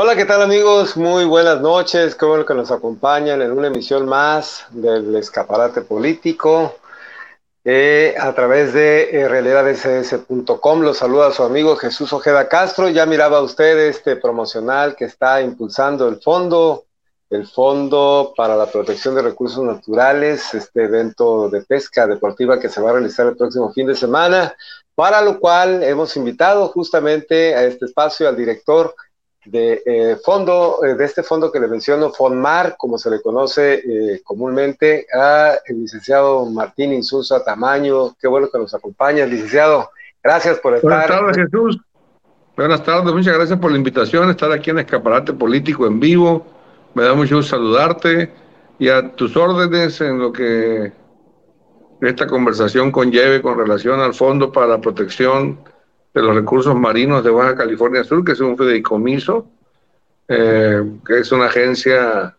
Hola, ¿qué tal amigos? Muy buenas noches, qué bueno que nos acompañan en una emisión más del escaparate político eh, a través de eh, realidadss.com. Los saluda su amigo Jesús Ojeda Castro. Ya miraba usted este promocional que está impulsando el fondo, el Fondo para la Protección de Recursos Naturales, este evento de pesca deportiva que se va a realizar el próximo fin de semana, para lo cual hemos invitado justamente a este espacio al director de eh, fondo, eh, de este fondo que le menciono, FONMAR, como se le conoce eh, comúnmente, a el licenciado Martín Insulza Tamaño. Qué bueno que nos acompaña, licenciado. Gracias por estar. Buenas tardes, Jesús. Buenas tardes, muchas gracias por la invitación, estar aquí en Escaparate Político en vivo. Me da mucho gusto saludarte y a tus órdenes en lo que esta conversación conlleve con relación al Fondo para la Protección de los recursos marinos de Baja California Sur, que es un fideicomiso, eh, que es una agencia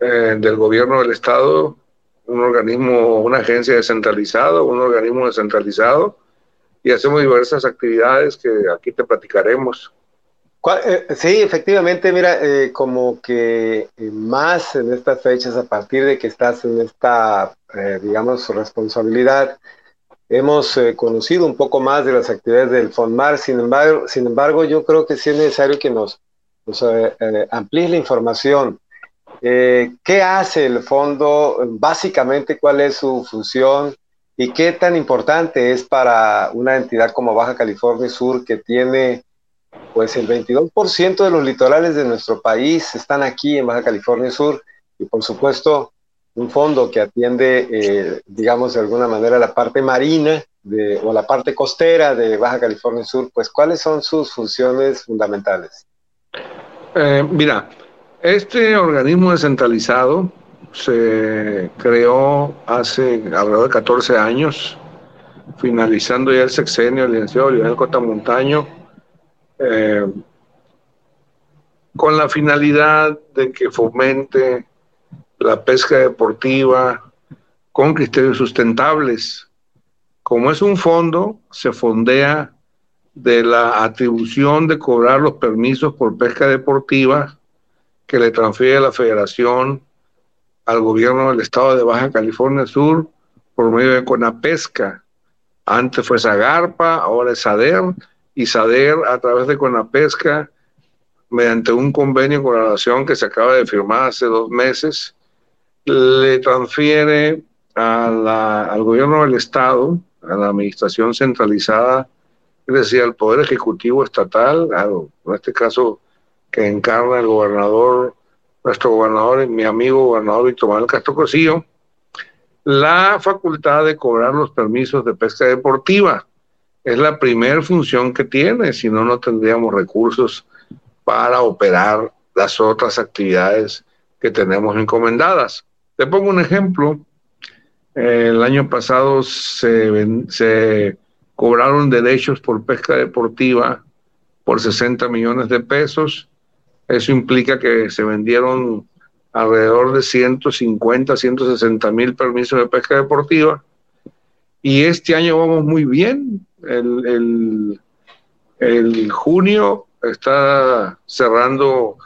eh, del gobierno del Estado, un organismo, una agencia descentralizada, un organismo descentralizado, y hacemos diversas actividades que aquí te platicaremos. Eh, sí, efectivamente, mira, como que más en estas fechas, a partir de que estás en esta, digamos, responsabilidad, hemos eh, conocido un poco más de las actividades del FONMAR, sin embargo, sin embargo yo creo que sí es necesario que nos, eh, eh, amplíe la información. ¿Qué hace el fondo? Básicamente, ¿cuál es su función? ¿Y qué tan importante es para una entidad como Baja California Sur que tiene pues el 22% de los litorales de nuestro país están aquí en Baja California Sur y por supuesto un fondo que atiende, eh, digamos, de alguna manera la parte marina o la parte costera de Baja California Sur, pues ¿cuáles son sus funciones fundamentales? Eh, mira, este organismo descentralizado se creó hace alrededor de 14 años, finalizando ya el sexenio del licenciado Lionel Cota Montaño, eh, con la finalidad de que fomente la pesca deportiva con criterios sustentables. Como es un fondo, se fondea de la atribución de cobrar los permisos por pesca deportiva que le transfiere la federación al gobierno del estado de Baja California Sur por medio de Conapesca. Antes fue Zagarpa, ahora es SADER, y SADER a través de Conapesca, mediante un convenio con la nación que se acaba de firmar hace dos meses, le transfiere al gobierno del Estado, a la administración centralizada, es decir, al Poder Ejecutivo Estatal, en este caso que encarna el gobernador, nuestro gobernador, mi amigo gobernador Víctor Manuel Castro Cosillo, la facultad de cobrar los permisos de pesca deportiva. Es la primera función que tiene, si no, no tendríamos recursos para operar las otras actividades que tenemos encomendadas. Te pongo un ejemplo. el año pasado se, cobraron derechos por pesca deportiva por 60 millones de pesos. Eso implica que se vendieron alrededor de 150, 160 mil permisos de pesca deportiva. Y este año vamos muy bien. El, el, el junio está cerrando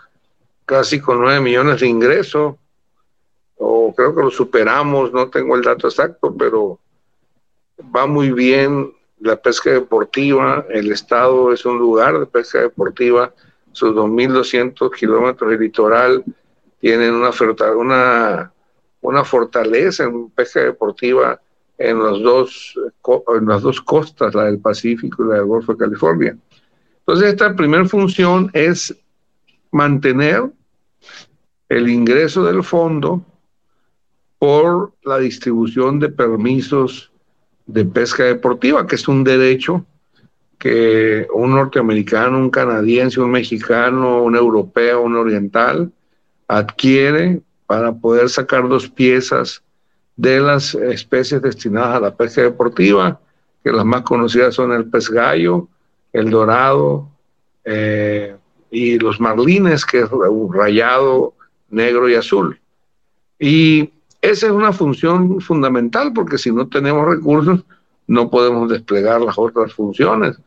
casi con 9 millones de ingresos o creo que lo superamos, no tengo el dato exacto, pero va muy bien la pesca deportiva, el estado es un lugar de pesca deportiva, sus 2.200 kilómetros de litoral tienen una, una, una fortaleza en pesca deportiva en, los dos, en las dos costas, la del Pacífico y la del Golfo de California. Entonces, esta primera función es mantener el ingreso del fondo por la distribución de permisos de pesca deportiva, que es un derecho que un norteamericano, un canadiense, un mexicano, un europeo, un oriental adquiere para poder sacar dos piezas de las especies destinadas a la pesca deportiva, que las más conocidas son el pez gallo, el dorado eh, y los marlines, que es rayado negro y azul. Y esa es una función fundamental porque si no tenemos recursos no podemos desplegar las otras funciones.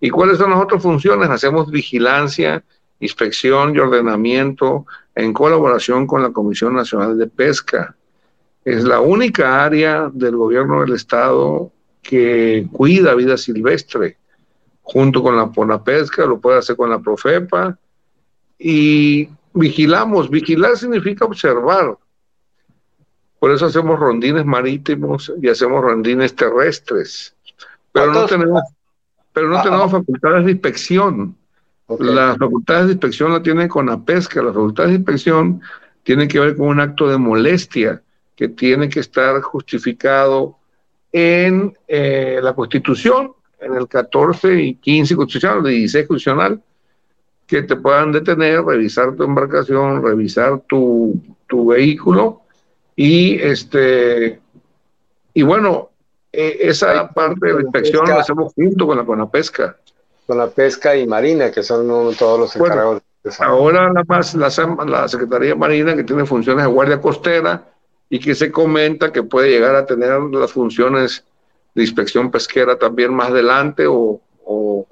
¿Y cuáles son las otras funciones? Hacemos vigilancia inspección y ordenamiento en colaboración con la Comisión Nacional de Pesca. Es la única área del gobierno del estado que cuida vida silvestre, junto con la Pesca, lo puede hacer con la Profepa, y vigilamos. Vigilar significa observar. Por eso hacemos rondines marítimos y hacemos rondines terrestres. Pero no tenemos, pero no ah, tenemos ah. facultades de inspección. Las facultades de inspección la tienen con la pesca. Las facultades de inspección tienen que ver con un acto de molestia que tiene que estar justificado en eh, la Constitución, en el 14 y 15 constitucional, el 16 constitucional, que te puedan detener, revisar tu embarcación, revisar tu, tu vehículo y este y bueno, e, esa parte de la inspección la hacemos junto con la con la pesca. Con la pesca y marina, que son todos los encargados. ahora la, la, la Secretaría Marina, que tiene funciones de guardia costera, y que se comenta que puede llegar a tener las funciones de inspección pesquera también más adelante o, o,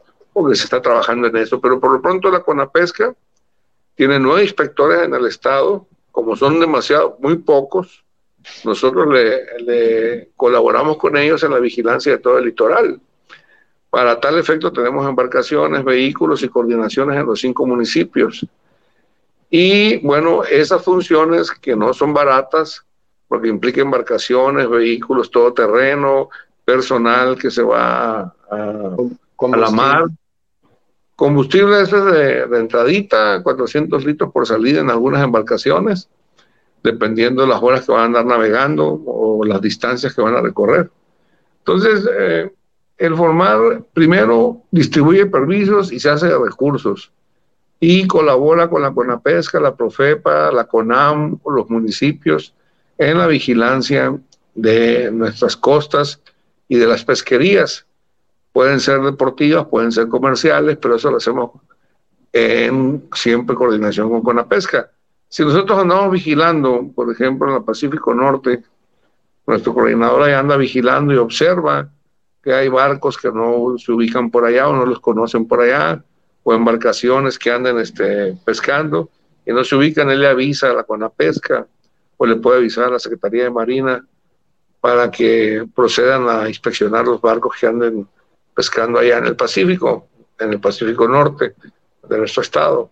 que se está trabajando en eso. Pero por lo pronto la Conapesca tiene nueve inspectores en el estado, como son demasiado, muy pocos, nosotros le, le, colaboramos con ellos en la vigilancia de todo el litoral. Para tal efecto tenemos embarcaciones, vehículos y coordinaciones en los cinco municipios. Y bueno, esas funciones que no son baratas, porque implica embarcaciones, vehículos, todo terreno, personal que se va a, a la mar. Combustible es de, de, entradita, 400 litros por salida en algunas embarcaciones, dependiendo de las horas que van a andar navegando o las distancias que van a recorrer. Entonces, eh, el formar primero distribuye permisos y se hace de recursos y colabora con la CONAPESCA, la PROFEPA, la CONAM, los municipios en la vigilancia de nuestras costas y de las pesquerías. Pueden ser deportivas, pueden ser comerciales, pero eso lo hacemos en siempre coordinación con Conapesca. Si nosotros andamos vigilando, por ejemplo, en el Pacífico Norte, nuestro coordinador ahí anda vigilando y observa que hay barcos que no se ubican por allá o no los conocen por allá, o embarcaciones que anden este, pescando y no se ubican, él le avisa a la Conapesca o le puede avisar a la Secretaría de Marina para que procedan a inspeccionar los barcos que anden pescando allá en el Pacífico, en el Pacífico Norte de nuestro estado.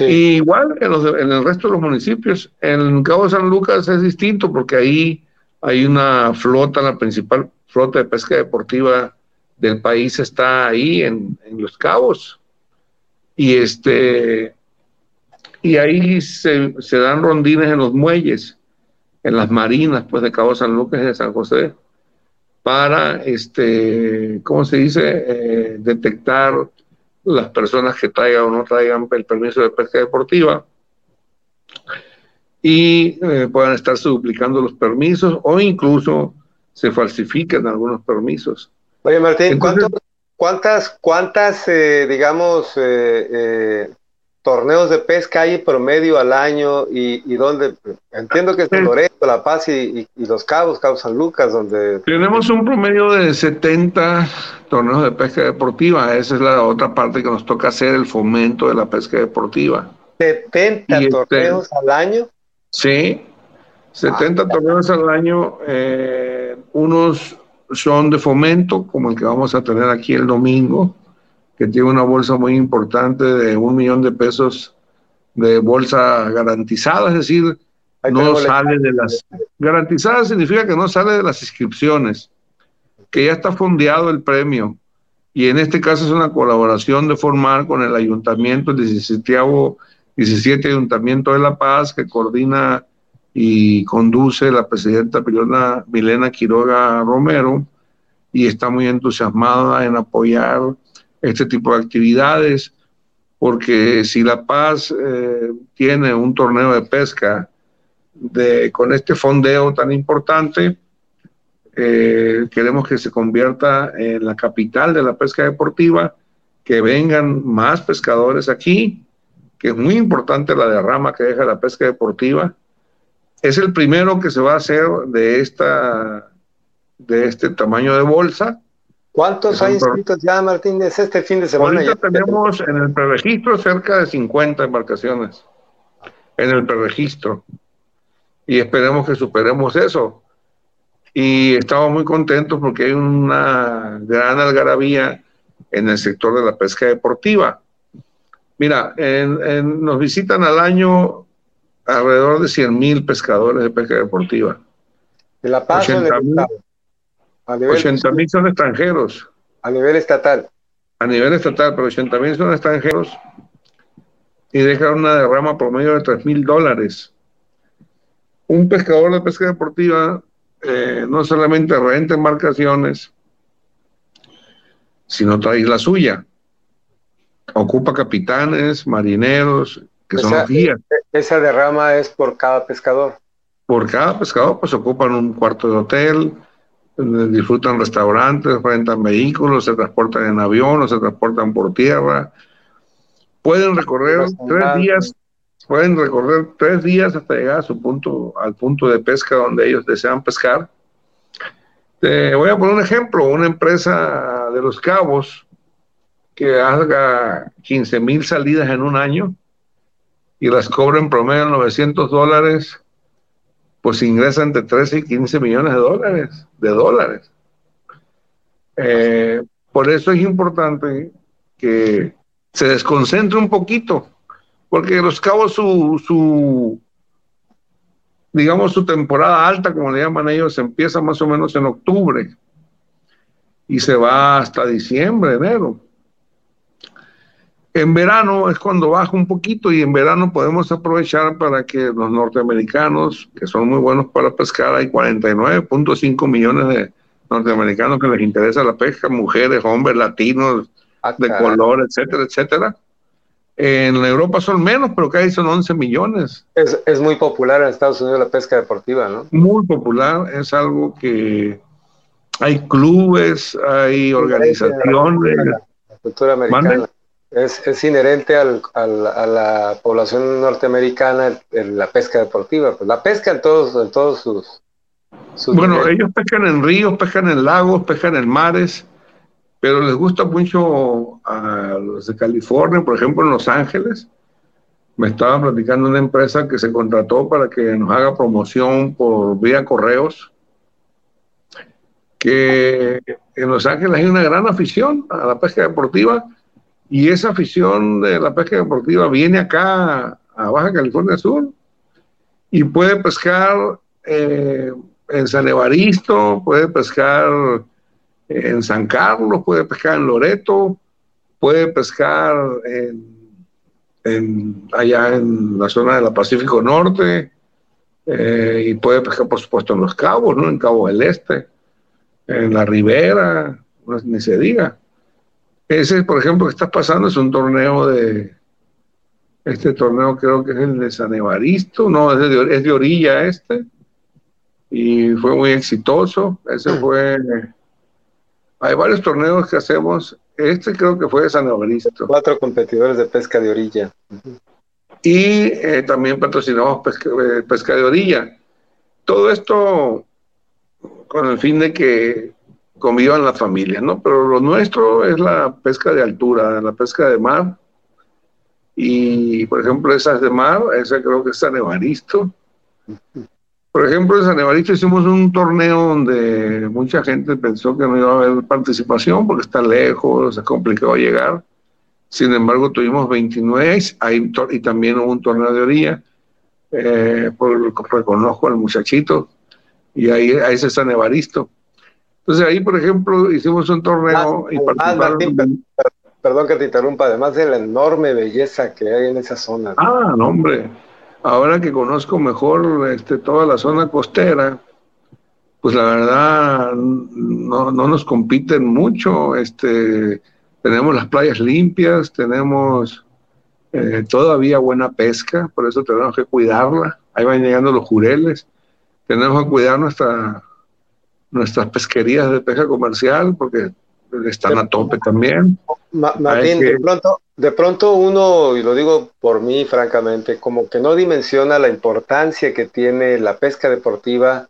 igual en, en, el resto de los municipios. En Cabo San Lucas es distinto porque ahí hay una flota, la principal flota de pesca deportiva del país está ahí en, en Los Cabos. Y este y ahí se, se, dan rondines en los muelles, en las marinas, pues de Cabo San Lucas y de San José, para, este, ¿cómo se dice?, eh, detectar las personas que traigan o no traigan el permiso de pesca deportiva y eh, puedan estar duplicando los permisos o incluso se falsifiquen algunos permisos. Oye, Martín, ¿cuántas, cuántas eh, digamos, eh, torneos de pesca hay promedio al año y, y donde entiendo que es en Loreto, La Paz y, los Cabos, Cabo San Lucas, donde tenemos un promedio de 70 torneos de pesca deportiva. Esa es la otra parte que nos toca hacer, el fomento de la pesca deportiva. 70 este, torneos al año. Sí, 70 ah, torneos al año. Eh, unos son de fomento, como el que vamos a tener aquí el domingo que tiene una bolsa muy importante de un millón de pesos de bolsa garantizada, es decir, no sale de las... Garantizada significa que no sale de las inscripciones, que ya está fondeado el premio. Y en este caso es una colaboración de formar con el ayuntamiento, el 17, 17 Ayuntamiento de La Paz, que coordina y conduce la presidenta Milena, Milena Quiroga Romero, y está muy entusiasmada en apoyar este tipo de actividades, porque si La Paz eh, tiene un torneo de pesca de, con este fondeo tan importante, eh, queremos que se convierta en la capital de la pesca deportiva, que vengan más pescadores aquí, que es muy importante la derrama que deja la pesca deportiva. Es el primero que se va a hacer de, esta, de este tamaño de bolsa ¿Cuántos hay inscritos ya, Martín? Es este fin de semana. Ahorita tenemos en el preregistro cerca de 50 embarcaciones. En el preregistro. Y esperemos que superemos eso. Y estamos muy contentos porque hay una gran algarabía en el sector de la pesca deportiva. Mira, nos visitan al año alrededor de 100 mil pescadores de pesca deportiva. ¿De La Paz 80 mil son extranjeros. A nivel estatal. A nivel estatal, pero 80 mil son extranjeros y dejan una derrama promedio de 3 mil dólares. Un pescador de pesca deportiva eh, no solamente renta embarcaciones, sino trae la suya. Ocupa capitanes, marineros, que son los guías. Esa derrama es por cada pescador. Por cada pescador, pues ocupan un cuarto de hotel, disfrutan restaurantes, rentan vehículos, se transportan en avión o se transportan por tierra. Pueden recorrer tres días, pueden recorrer tres días hasta llegar a su punto, al punto de pesca donde ellos desean pescar. voy a poner un ejemplo, una empresa de los cabos que haga 15 mil salidas en un año y las cobra en promedio 900 dólares pues ingresa entre 13 y 15 millones de dólares, de dólares. Eh, por eso es importante que se desconcentre un poquito, porque los cabos su, su, digamos, su temporada alta, como le llaman ellos, empieza más o menos en octubre y se va hasta diciembre, enero. En verano es cuando baja un poquito y en verano podemos aprovechar para que los norteamericanos, que son muy buenos para pescar, hay 49.5 millones de norteamericanos que les interesa la pesca, mujeres, hombres, latinos, ah, de color, etcétera, etcétera. En Europa son menos, pero que son 11 millones. Es, es, muy popular en Estados Unidos la pesca deportiva, ¿no? Muy popular, es algo que hay clubes, hay organizaciones. La cultura americana es, es inherente al, al, a la población norteamericana en la pesca deportiva. Pues la pesca en todos, en todos sus, Bueno, ellos pescan en ríos, pescan en lagos, pescan en mares, pero les gusta mucho a los de California, por ejemplo, en Los Ángeles. Me estaba platicando una empresa que se contrató para que nos haga promoción por vía correos, que en Los Ángeles hay una gran afición a la pesca deportiva y esa afición de la pesca deportiva viene acá a Baja California Sur y puede pescar eh, en San Evaristo, puede pescar en San Carlos, puede pescar en Loreto, puede pescar en, allá en la zona de la Pacífico Norte eh, y puede pescar por supuesto en Los Cabos, ¿no? en Cabo del Este, en la Ribera, ni se diga. Ese, por ejemplo, que está pasando es un torneo de. Este torneo creo que es el de San Evaristo, no, es de, es de orilla este. Y fue muy exitoso. Ese mm. fue. Hay varios torneos que hacemos. Este creo que fue de San Evaristo. Cuatro competidores de pesca de orilla. Y eh, también patrocinamos pesca, eh, pesca de orilla. Todo esto con el fin de que convivan las familias, ¿no? Pero lo nuestro es la pesca de altura, la pesca de mar. Y, por ejemplo, esas de mar, esa creo que es San Evaristo. Por ejemplo, en San Evaristo hicimos un torneo donde mucha gente pensó que no iba a haber participación porque está lejos, es complicado llegar. Sin embargo, tuvimos 29 hay, y también hubo un torneo de orilla. Eh, por, reconozco al muchachito y ahí, ahí es San Evaristo entonces ahí, por ejemplo, hicimos un torneo y participaron... perdón que te interrumpa, además de la enorme belleza que hay en esa zona. Ah, no, hombre. Ahora que conozco mejor este, toda la zona costera, pues la verdad no, no nos compiten mucho. Este, tenemos las playas limpias, tenemos eh, todavía buena pesca, por eso tenemos que cuidarla. Ahí van llegando los jureles. Tenemos que cuidar nuestra nuestras pesquerías de pesca comercial, porque están a tope también. Martín, de, pronto, de pronto uno, y lo digo por mí francamente, como que no dimensiona la importancia que tiene la pesca deportiva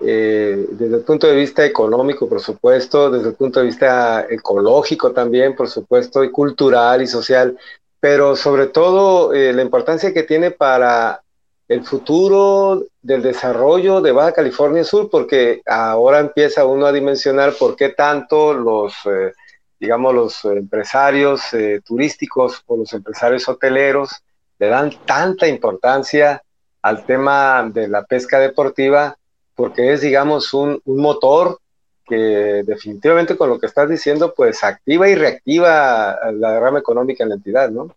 eh, desde el punto de vista económico, por supuesto, desde el punto de vista ecológico también, por supuesto, y cultural y social, pero sobre todo eh, la importancia que tiene para el futuro del desarrollo de Baja California Sur, porque ahora empieza uno a dimensionar por qué tanto los, eh, digamos, los empresarios turísticos o los empresarios hoteleros le dan tanta importancia al tema de la pesca deportiva porque es, digamos, un, motor que definitivamente con lo que estás diciendo, pues activa y reactiva la derrama económica en la entidad, ¿no?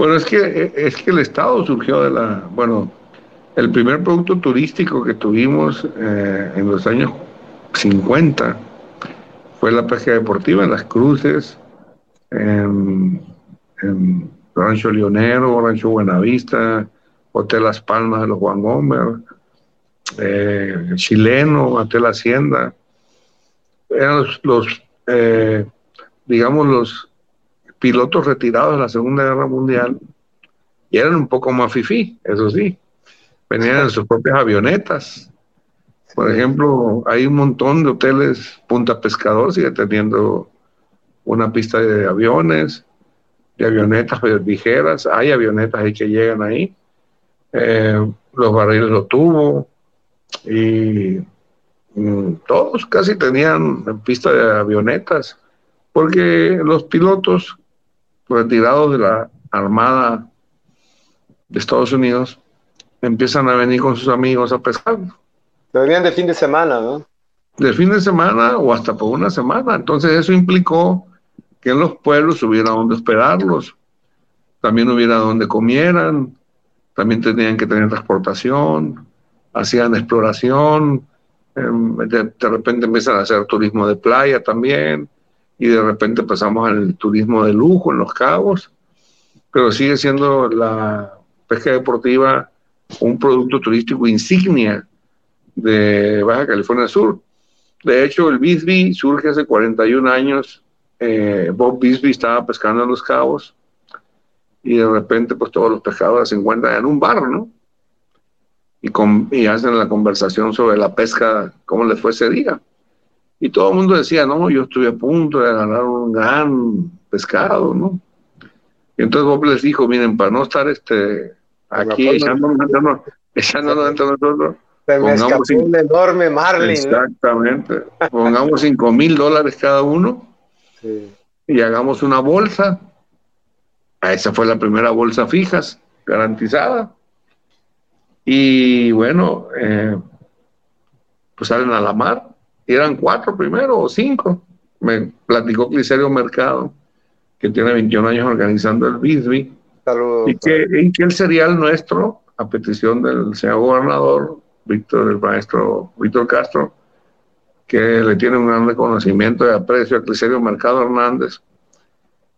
Bueno, es que, es que el Estado surgió de la, bueno, el primer producto turístico que tuvimos eh, en los años 50 fue la pesca deportiva en las cruces, en, en Rancho Leonero, Rancho Buenavista, Hotel Las Palmas de los Juan Gómez, eh, chileno, ante la Hacienda, eran los, eh, digamos, los pilotos retirados de la Segunda Guerra Mundial y eran un poco más fifí, eso sí, venían en sus propias avionetas. Por ejemplo, hay un montón de hoteles, Punta Pescador sigue teniendo una pista de aviones, de avionetas ligeras, hay avionetas ahí que llegan ahí, eh, los barriles lo tuvo, y mm, todos casi tenían pista de avionetas, porque los pilotos retirados de la Armada de Estados Unidos empiezan a venir con sus amigos a pescar. Venían de fin de semana, ¿no? De fin de semana o hasta por una semana. Entonces eso implicó que en los pueblos hubiera donde esperarlos, también hubiera donde comieran, también tenían que tener transportación, hacían exploración, em, de, repente empiezan a hacer turismo de playa también, y de repente pasamos al turismo de lujo en los cabos, pero sigue siendo la pesca deportiva un producto turístico insignia de Baja California Sur. De hecho, el Bisbee surge hace 41 años. Eh, Bob Bisbee estaba pescando en los cabos y de repente pues todos los pescadores se encuentran en un bar, ¿no? y, hacen la conversación sobre la pesca, cómo les fue ese día. Y todo el mundo decía, no, yo estuve a punto de ganar un gran pescado, ¿no? Y entonces Bob les dijo, miren, para no estar este, aquí echándonos, entre nosotros, se me escapó un enorme marlin. Exactamente. Pongamos 5 mil dólares cada uno y hagamos una bolsa. Esa fue la primera bolsa fijas, garantizada. Y bueno, eh, pues salen a la mar. Y eran cuatro primero o cinco. Me platicó Cliserio Mercado, que tiene 21 años organizando el Bisbee. Y que, y que el cereal nuestro, a petición del señor gobernador, Víctor, el maestro Víctor Castro, que le tiene un gran reconocimiento y aprecio a Cliserio Mercado Hernández,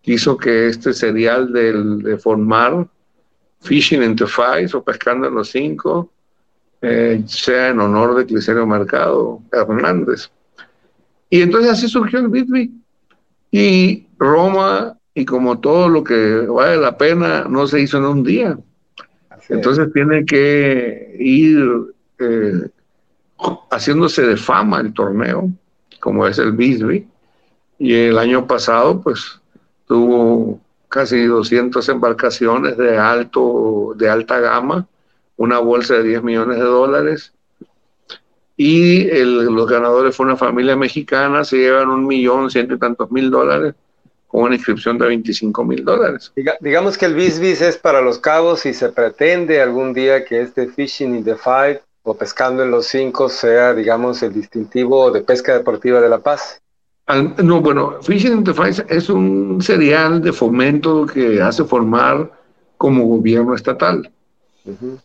quiso que este cereal del, de formar Fishing in the Five o Pescando en los Cinco, eh, sea en honor de Cliserio Mercado Hernández. Y entonces así surgió el Bitby. Y Roma, y como todo lo que vale la pena, no se hizo en un día. entonces tiene que ir eh, haciéndose de fama el torneo, como es el Bisbee. Y el año pasado, pues, tuvo casi 200 embarcaciones de, alto, de alta gama, una bolsa de 10 millones de dólares. Y los ganadores fue una familia mexicana, se llevan un millón, ciento y tantos mil dólares, con una inscripción de 25 mil dólares. digamos que el Bisbis es para los cabos y se pretende algún día que este Fishing in the Five o Pescando en los Cinco sea, digamos, el distintivo de pesca deportiva de La Paz no, bueno, Fishing Enterprise es un serial de fomento que hace formar como gobierno estatal.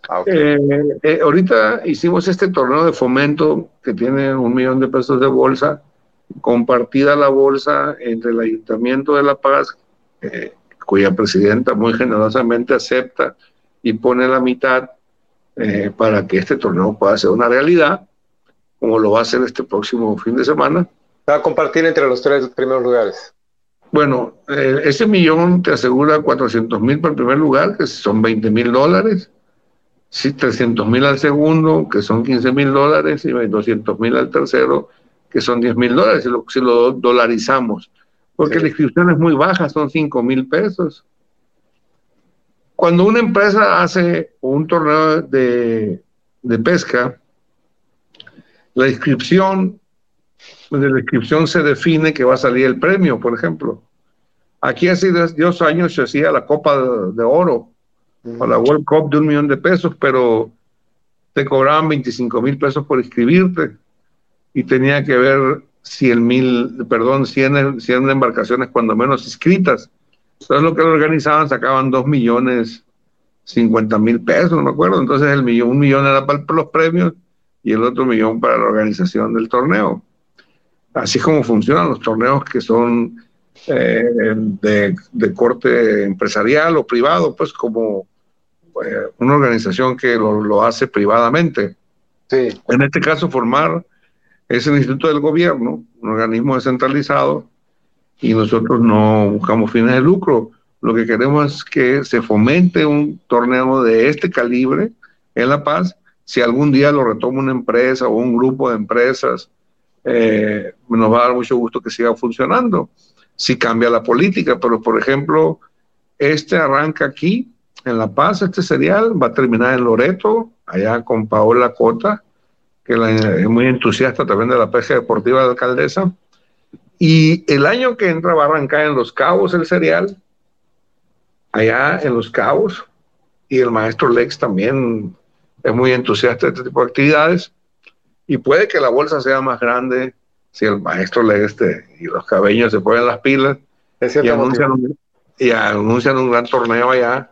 Ah, eh, eh, ahorita hicimos este torneo de fomento que tiene un millón de pesos de bolsa, compartida la bolsa entre el Ayuntamiento de La Paz, eh, cuya presidenta muy generosamente acepta y pone la mitad para que este torneo pueda ser una realidad, como lo va a hacer este próximo fin de semana va a compartir entre los tres primeros lugares. Bueno, ese millón te asegura 400 mil para el primer lugar, que son 20 mil dólares. Sí, 300 mil al segundo, que son 15 mil dólares, y 200 mil al tercero, que son 10 mil dólares, si lo, si lo dolarizamos. Porque la inscripción es muy baja, son 5 mil pesos. Cuando una empresa hace un torneo de, de pesca, la inscripción, de la inscripción se define que va a salir el premio, por ejemplo. Aquí hace dos años se hacía la Copa de, Oro, o la World Cup de un millón de pesos, pero te cobraban 25 mil pesos por inscribirte y tenía que ver 100 mil, perdón, 100, 100 embarcaciones cuando menos inscritas. Entonces lo que lo organizaban sacaban 2 millones 50 mil pesos, no me acuerdo. Entonces el millón, un millón era para los premios y el otro millón para la organización del torneo. Así como funcionan los torneos que son eh, de, de, corte empresarial o privado, pues como eh, una organización que lo, lo, hace privadamente. Sí. En este caso, formar es el Instituto del Gobierno, un organismo descentralizado, y nosotros no buscamos fines de lucro. Lo que queremos es que se fomente un torneo de este calibre en La Paz. Si algún día lo retoma una empresa o un grupo de empresas, eh, nos va a dar mucho gusto que siga funcionando. Si cambia la política, pero por ejemplo, este arranca aquí en La Paz, este serial va a terminar en Loreto, allá con Paola Cota, que es muy entusiasta también de la pesca deportiva de alcaldesa. Y el año que entra va a arrancar en Los Cabos el serial, allá en Los Cabos, y el maestro Lex también es muy entusiasta de este tipo de actividades, y puede que la bolsa sea más grande si el maestro Lex y los cabeños se ponen las pilas y anuncian, y anuncian un gran torneo allá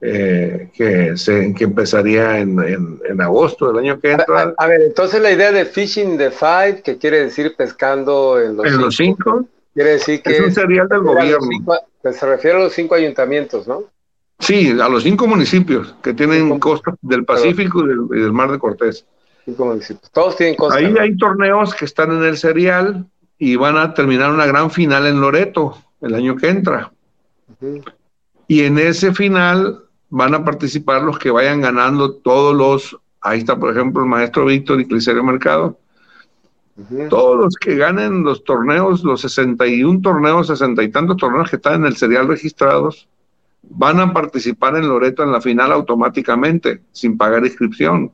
eh, que, se, que empezaría en, en, agosto del año que entra. A, ver, entonces la idea de Fishing the Five, que quiere decir pescando en los, ¿En los cinco, quiere decir que es un serial del gobierno. se refiere a los cinco ayuntamientos, ¿no? Sí, a los cinco municipios que tienen costas del Pacífico y del, Mar de Cortés. Cinco municipios. Todos tienen costas. Ahí hay torneos que están en el serial y van a terminar una gran final en Loreto el año que entra. Y en ese final van a participar los que vayan ganando todos los, ahí está por ejemplo el maestro Víctor y Cliserio Mercado, todos los que ganen los torneos, los 61 torneos, 60 y tantos torneos que están en el serial registrados, van a participar en Loreto en la final automáticamente, sin pagar inscripción.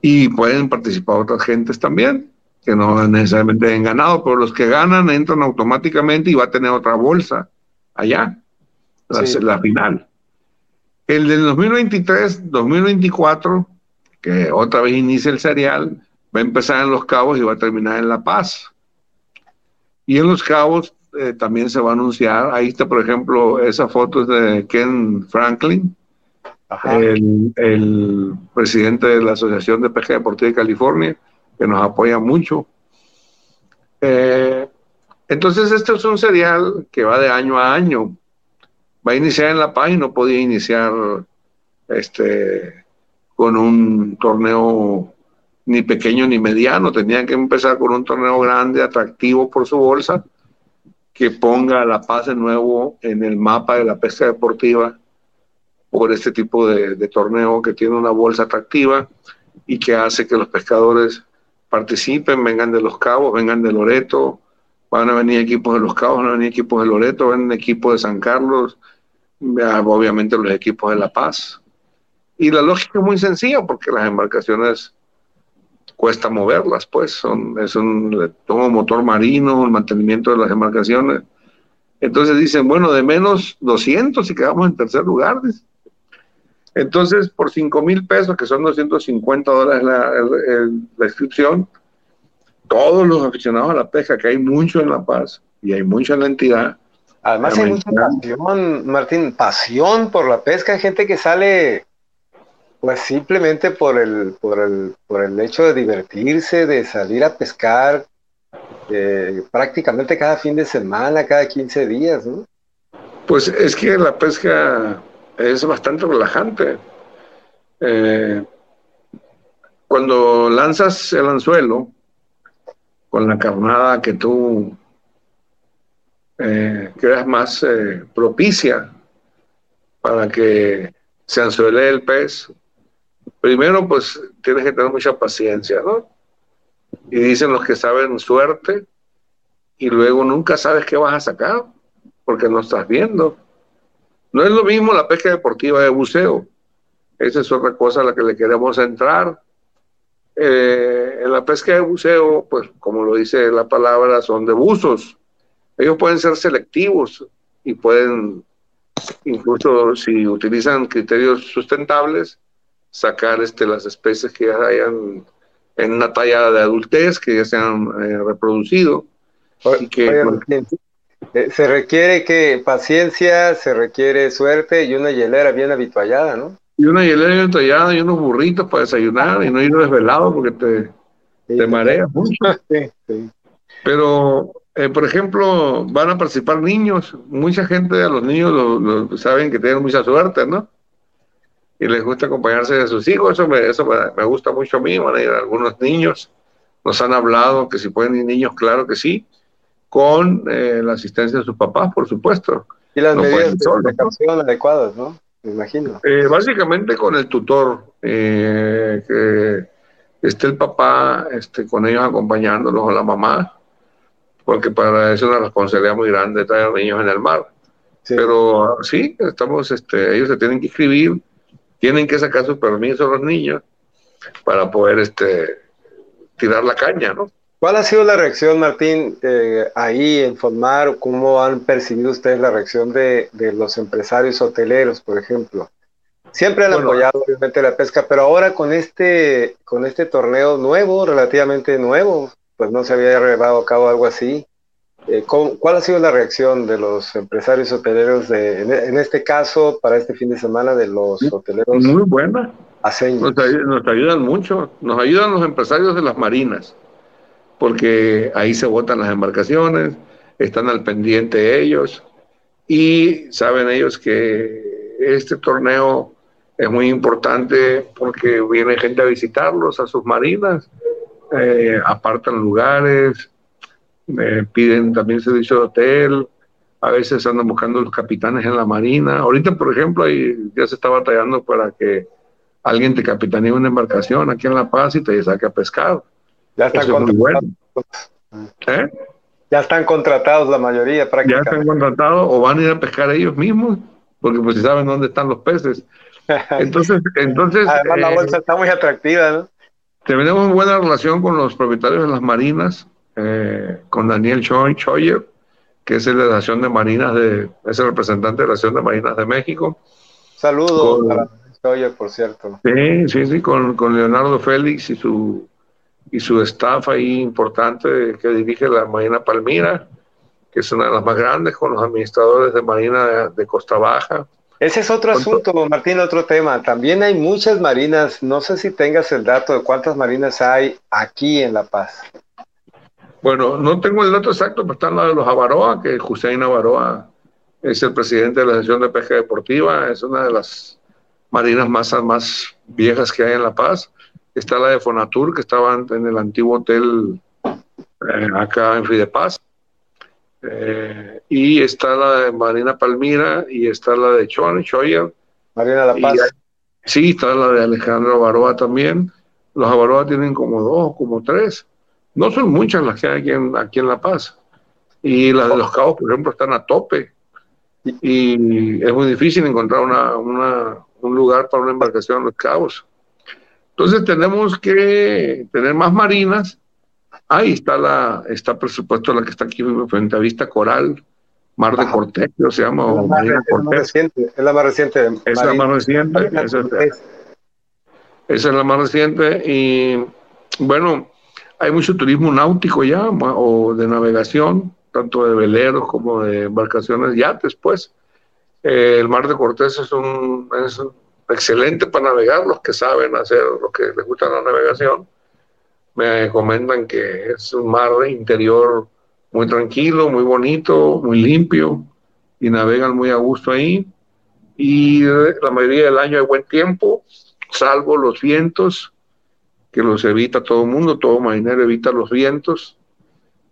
Y pueden participar otras gentes también, que no necesariamente han ganado, pero los que ganan entran automáticamente y va a tener otra bolsa allá, la final. El del 2023-2024, que otra vez inicia el serial, va a empezar en Los Cabos y va a terminar en La Paz. Y en Los Cabos eh, también se va a anunciar, ahí está por ejemplo esa foto de Ken Franklin, el, presidente de la Asociación de Pesca Deportiva de California, que nos apoya mucho. Eh, entonces este es un serial que va de año a año va a iniciar en La Paz y no podía iniciar este, con un torneo ni pequeño ni mediano, tenían que empezar con un torneo grande, atractivo por su bolsa, que ponga La Paz de nuevo en el mapa de la pesca deportiva por este tipo de, de torneo que tiene una bolsa atractiva y que hace que los pescadores participen, vengan de Los Cabos, vengan de Loreto, van a venir equipos de Los Cabos, van a venir equipos de Loreto, van a venir equipos de San Carlos, obviamente los equipos de La Paz. Y la lógica es muy sencilla porque las embarcaciones cuesta moverlas, pues son, es un todo motor marino, el mantenimiento de las embarcaciones. Entonces dicen, bueno, de menos 200 y quedamos en tercer lugar. Entonces, por 5 mil pesos, que son 250 dólares la, la inscripción, todos los aficionados a la pesca, que hay mucho en La Paz y hay mucho en la entidad, Además hay mucha pasión, Martín, pasión por la pesca. Hay gente que sale, pues simplemente por el, por el, por el hecho de divertirse, de salir a pescar eh, prácticamente cada fin de semana, cada 15 días, ¿no? Pues es que la pesca es bastante relajante. Eh, cuando lanzas el anzuelo con la carnada que tú eh, que es más eh, propicia para que se anzuele el pez, primero pues tienes que tener mucha paciencia, ¿no? Y dicen los que saben suerte, y luego nunca sabes qué vas a sacar, porque no estás viendo. No es lo mismo la pesca deportiva de buceo. Esa es otra cosa a la que le queremos entrar. Eh, en la pesca de buceo, pues como lo dice la palabra, son de buzos. Ellos pueden ser selectivos y pueden, incluso si utilizan criterios sustentables, sacar este, las especies que ya hayan en una talla de adultez, que ya se han eh, reproducido. y que, eh, se requiere que paciencia, se requiere suerte y una hielera bien habituallada, ¿no? Y una hielera bien habituallada y unos burritos para desayunar y no ir desvelado porque te, te mareas mucho. Pero, eh, por ejemplo, van a participar niños. Mucha gente, a los niños lo, saben que tienen mucha suerte, ¿no? Y les gusta acompañarse de sus hijos. Eso me, eso me, gusta mucho a mí. Van a ir algunos niños. Nos han hablado que si pueden ir niños, claro que sí con eh, la asistencia de sus papás, por supuesto. Y las medidas de precaución adecuadas, ¿no? Me imagino. Eh, básicamente con el tutor, eh, que esté el papá este, con ellos acompañándolos o la mamá, porque para eso es una responsabilidad muy grande traer niños en el mar. Pero sí, estamos, este, ellos se tienen que inscribir, tienen que sacar su permiso los niños para poder este, tirar la caña, ¿no? ¿Cuál ha sido la reacción, Martín, eh, ahí en Fonmar? ¿Cómo han percibido ustedes la reacción de, los empresarios hoteleros, por ejemplo? Siempre han apoyado, obviamente, la pesca, pero ahora con este, con este torneo nuevo, relativamente nuevo, pues no se había llevado a cabo algo así. Eh, ¿Cuál ha sido la reacción de los empresarios hoteleros, de, en, este caso, para este fin de semana, de los hoteleros? Muy buena. Nos, nos ayudan mucho, nos ayudan los empresarios de las marinas porque ahí se votan las embarcaciones, están al pendiente ellos y saben ellos que este torneo es muy importante porque viene gente a visitarlos, a sus marinas, eh, apartan lugares, eh, piden también servicio de hotel, a veces andan buscando los capitanes en la marina. Ahorita, por ejemplo, ahí ya se está batallando para que alguien te capitanee una embarcación aquí en La Paz y te saque a pescar. Ya están contratados. ¿Eh? Ya están contratados la mayoría prácticamente. Ya están contratados o van a ir a pescar ellos mismos, porque pues si saben dónde están los peces. Entonces, entonces además la eh, bolsa está muy atractiva, ¿no? Tenemos buena relación con los propietarios de las marinas, eh, con Daniel Choyer, que es el de la Nación de Marinas de, es el representante de la Nación de Marinas de México. Saludos a Choyer, por cierto. Sí, sí, sí, con, con Leonardo Félix y su y su staff ahí importante que dirige la Marina Palmira, que es una de las más grandes, con los administradores de Marina de, Costa Baja. Ese es otro asunto, Martín, otro tema. También hay muchas marinas, no sé si tengas el dato de cuántas marinas hay aquí en La Paz. Bueno, no tengo el dato exacto, pero están la de los Avaroa, que Hussein Avaroa es el presidente de la Asociación de Pesca Deportiva, es una de las marinas más, más viejas que hay en La Paz. Está la de Fonatur, que estaba en el antiguo hotel eh, acá en Fidepaz, eh, y está la de Marina Palmira, y está la de Chon, Choyer. Marina La Paz. sí, está la de Alejandro Baroa también. Los Avaroa tienen como dos, como tres. No son muchas las que hay aquí en, aquí en La Paz. Y las de los cabos, por ejemplo, están a tope. Y es muy difícil encontrar una, un lugar para una embarcación en los cabos. Entonces tenemos que tener más marinas. Ahí está la, está por supuesto la que está aquí frente a Vista Coral, Mar de Cortés, se llama es Marina Cortés. es la más reciente. Es la más reciente. Esa es, esa es la más reciente. Y bueno, hay mucho turismo náutico ya, o de navegación, tanto de veleros como de embarcaciones yates, pues. Eh, el Mar de Cortés es un, es un excelente para navegar, los que saben hacer, los que les gusta la navegación, me comentan que es un mar interior muy tranquilo, muy bonito, muy limpio, y navegan muy a gusto ahí. Y la mayoría del año hay buen tiempo, salvo los vientos, que los evita todo el mundo, todo marinero evita los vientos.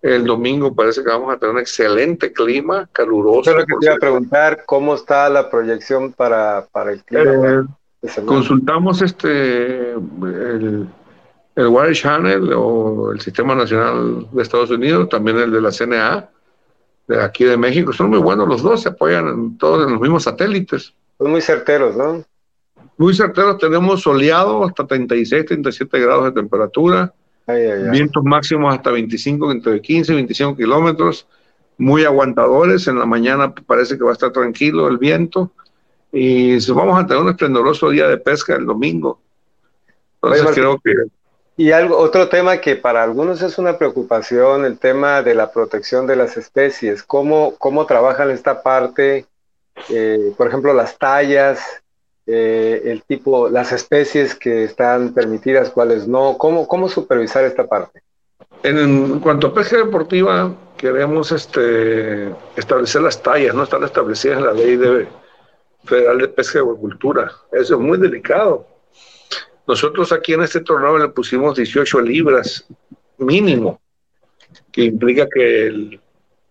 El domingo parece que vamos a tener un excelente clima, caluroso. Yo lo que te iba a preguntar, ¿cómo está la proyección para, para el clima? Eh, consultamos este el, el Wire Channel o el Sistema Nacional de Estados Unidos, también el de la CNA, de aquí de México. Son muy buenos los dos, se apoyan en todos en los mismos satélites. Son muy certeros, ¿no? Muy certeros, tenemos soleado hasta 36, 37 grados de temperatura, vientos máximos hasta 25, entre 15 y 25 kilómetros, muy aguantadores, en la mañana parece que va a estar tranquilo el viento, y vamos a tener un esplendoroso día de pesca el domingo. Entonces creo que... Y algo, otro tema que para algunos es una preocupación, el tema de la protección de las especies. ¿Cómo, cómo trabajan esta parte? Eh, por ejemplo, las tallas, eh, el tipo, las especies que están permitidas, cuáles no, ¿cómo, cómo supervisar esta parte? En, cuanto a pesca deportiva, queremos este, establecer las tallas, no están establecidas en la ley de, federal de pesca y agricultura. Eso es muy delicado. Nosotros aquí en este torneo le pusimos 18 libras mínimo, que implica que el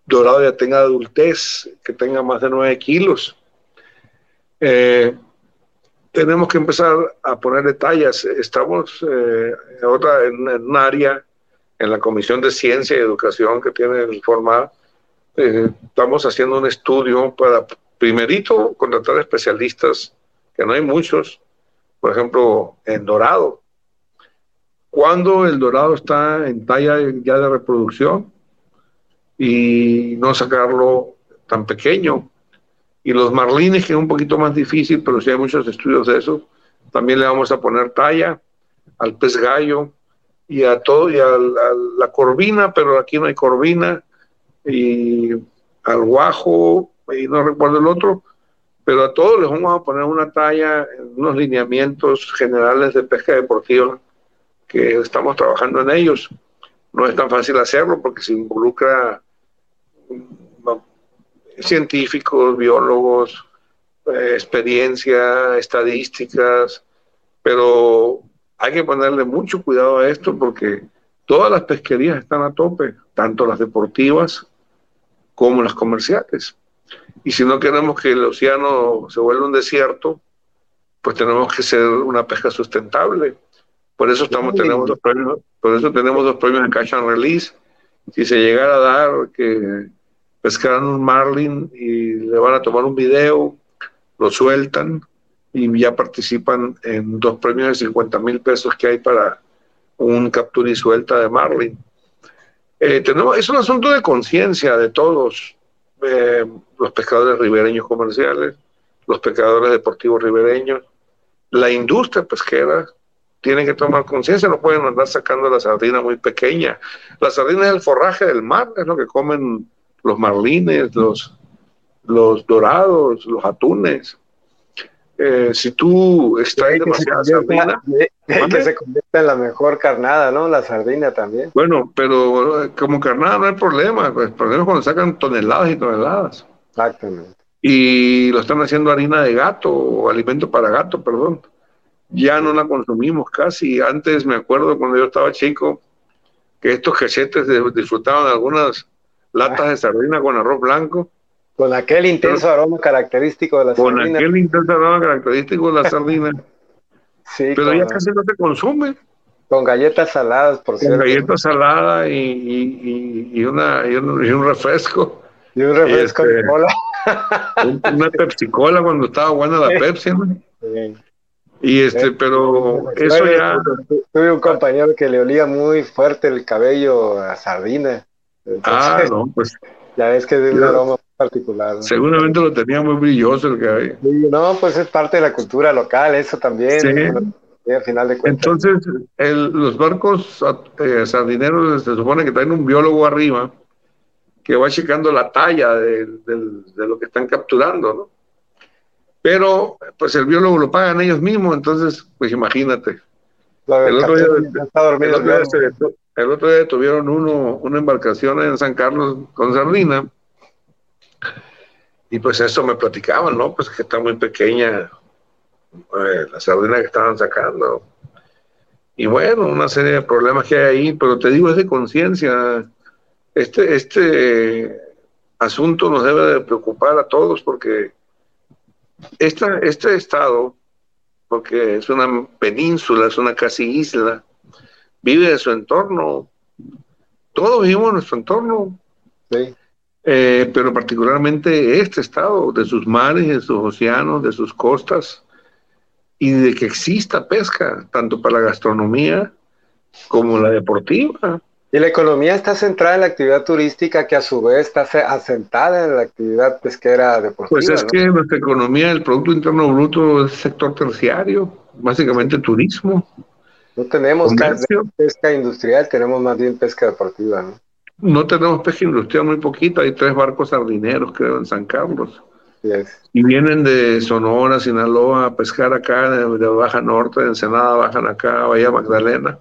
dorado ya tenga adultez, que tenga más de 9 kilos. Eh, tenemos que empezar a poner detalles. Estamos eh, otra, en, un área, en la Comisión de Ciencia y Educación que tiene formada, eh, estamos haciendo un estudio para, primerito, contratar especialistas, que no hay muchos, por ejemplo, en dorado. Cuando el dorado está en talla ya de reproducción y no sacarlo tan pequeño, y los marlines, que es un poquito más difícil, pero sí hay muchos estudios de eso. También le vamos a poner talla al pez gallo y a todo, y a, la corvina, pero aquí no hay corvina, y al guajo, y no recuerdo el otro, pero a todos les vamos a poner una talla, unos lineamientos generales de pesca deportiva que estamos trabajando en ellos. No es tan fácil hacerlo porque se involucra científicos, biólogos, eh, experiencia, estadísticas, pero hay que ponerle mucho cuidado a esto porque todas las pesquerías están a tope, tanto las deportivas como las comerciales. Y si no queremos que el océano se vuelva un desierto, pues tenemos que ser una pesca sustentable. Por eso estamos, tenemos dos premios, por eso tenemos dos premios en Catch and Release. Si se llegara a dar que pescarán un marlin y le van a tomar un video, lo sueltan y ya participan en dos premios de 50 mil pesos que hay para un captura y suelta de marlin. Eh, tenemos, es un asunto de conciencia de todos, eh, los pescadores ribereños comerciales, los pescadores deportivos ribereños, la industria pesquera, tienen que tomar conciencia, no pueden andar sacando la sardina muy pequeña. La sardina es el forraje del mar, es lo que comen los marlines, los, los dorados, los atunes. Eh, si tú extraes demasiada sardina, que se convierte en la mejor carnada, ¿no? La sardina también. Bueno, pero eh, como carnada no hay problema, el problema es cuando sacan toneladas y toneladas. Exactamente. Y lo están haciendo harina de gato o alimento para gato, perdón. Ya no la consumimos casi. Antes me acuerdo cuando yo estaba chico que estos cachetes disfrutaban algunas latas de sardina con arroz blanco. Con aquel intenso aroma característico de la sardina. Con aquel intenso aroma característico de la sardina. sí, Pero ya casi no se consume. Con galletas saladas, por cierto. Con galletas saladas y, y, una, y, un, refresco. Y un refresco de este, cola. una Pepsi Cola cuando estaba buena la Pepsi. Y este, pero eso ya. Tuve un compañero que le olía muy fuerte el cabello a sardina ah, no, pues. Ya ves que es un aroma particular. Seguramente lo tenía muy brilloso el cabello. no, pues es parte de la cultura local, eso también. Sí. al final de cuentas. Entonces, los barcos eh, sardineros se supone que traen un biólogo arriba que va checando la talla de, lo que están capturando, ¿no? Pero, pues el biólogo lo pagan ellos mismos, entonces, pues imagínate. el otro día, el otro día tuvieron uno, una embarcación en San Carlos con sardina. Y pues eso me platicaban, ¿no? Pues que está muy pequeña eh, la sardina que estaban sacando. Y bueno, una serie de problemas que hay ahí, pero te digo, es de conciencia. este, este asunto nos debe de preocupar a todos porque esta, este estado, porque es una península, es una casi isla, vive de su entorno. Todos vivimos en nuestro entorno. Eh, pero particularmente este estado, de sus mares, de sus océanos, de sus costas, y de que exista pesca, tanto para la gastronomía como la deportiva. Y la economía está centrada en la actividad turística que a su vez está asentada en la actividad pesquera deportiva. Pues es que nuestra economía, el Producto Interno Bruto es sector terciario, básicamente turismo. No tenemos pesca industrial, tenemos más bien pesca deportiva, ¿no? No tenemos pesca industrial muy poquita, hay tres barcos sardineros creo en San Carlos. Y vienen de Sonora, Sinaloa a pescar acá, de, Baja Norte, de Ensenada, bajan acá, Bahía Magdalena.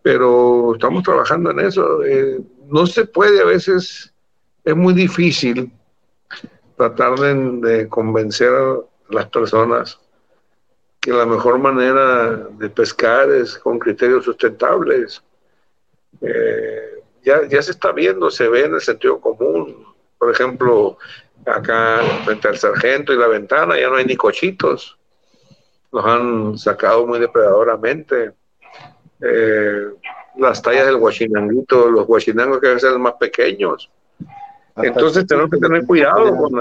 Pero estamos trabajando en eso. Eh, no se puede, a veces es muy difícil tratar de, convencer a las personas que la mejor manera de pescar es con criterios sustentables. Eh, ya, ya se está viendo, se ve en el sentido común. Por ejemplo, acá frente al sargento y la ventana, ya no hay ni cochitos. Los han sacado muy depredadoramente. Eh, las tallas del guachinanguito, los guachinangos que a veces son más pequeños. Entonces tenemos que tener cuidado con,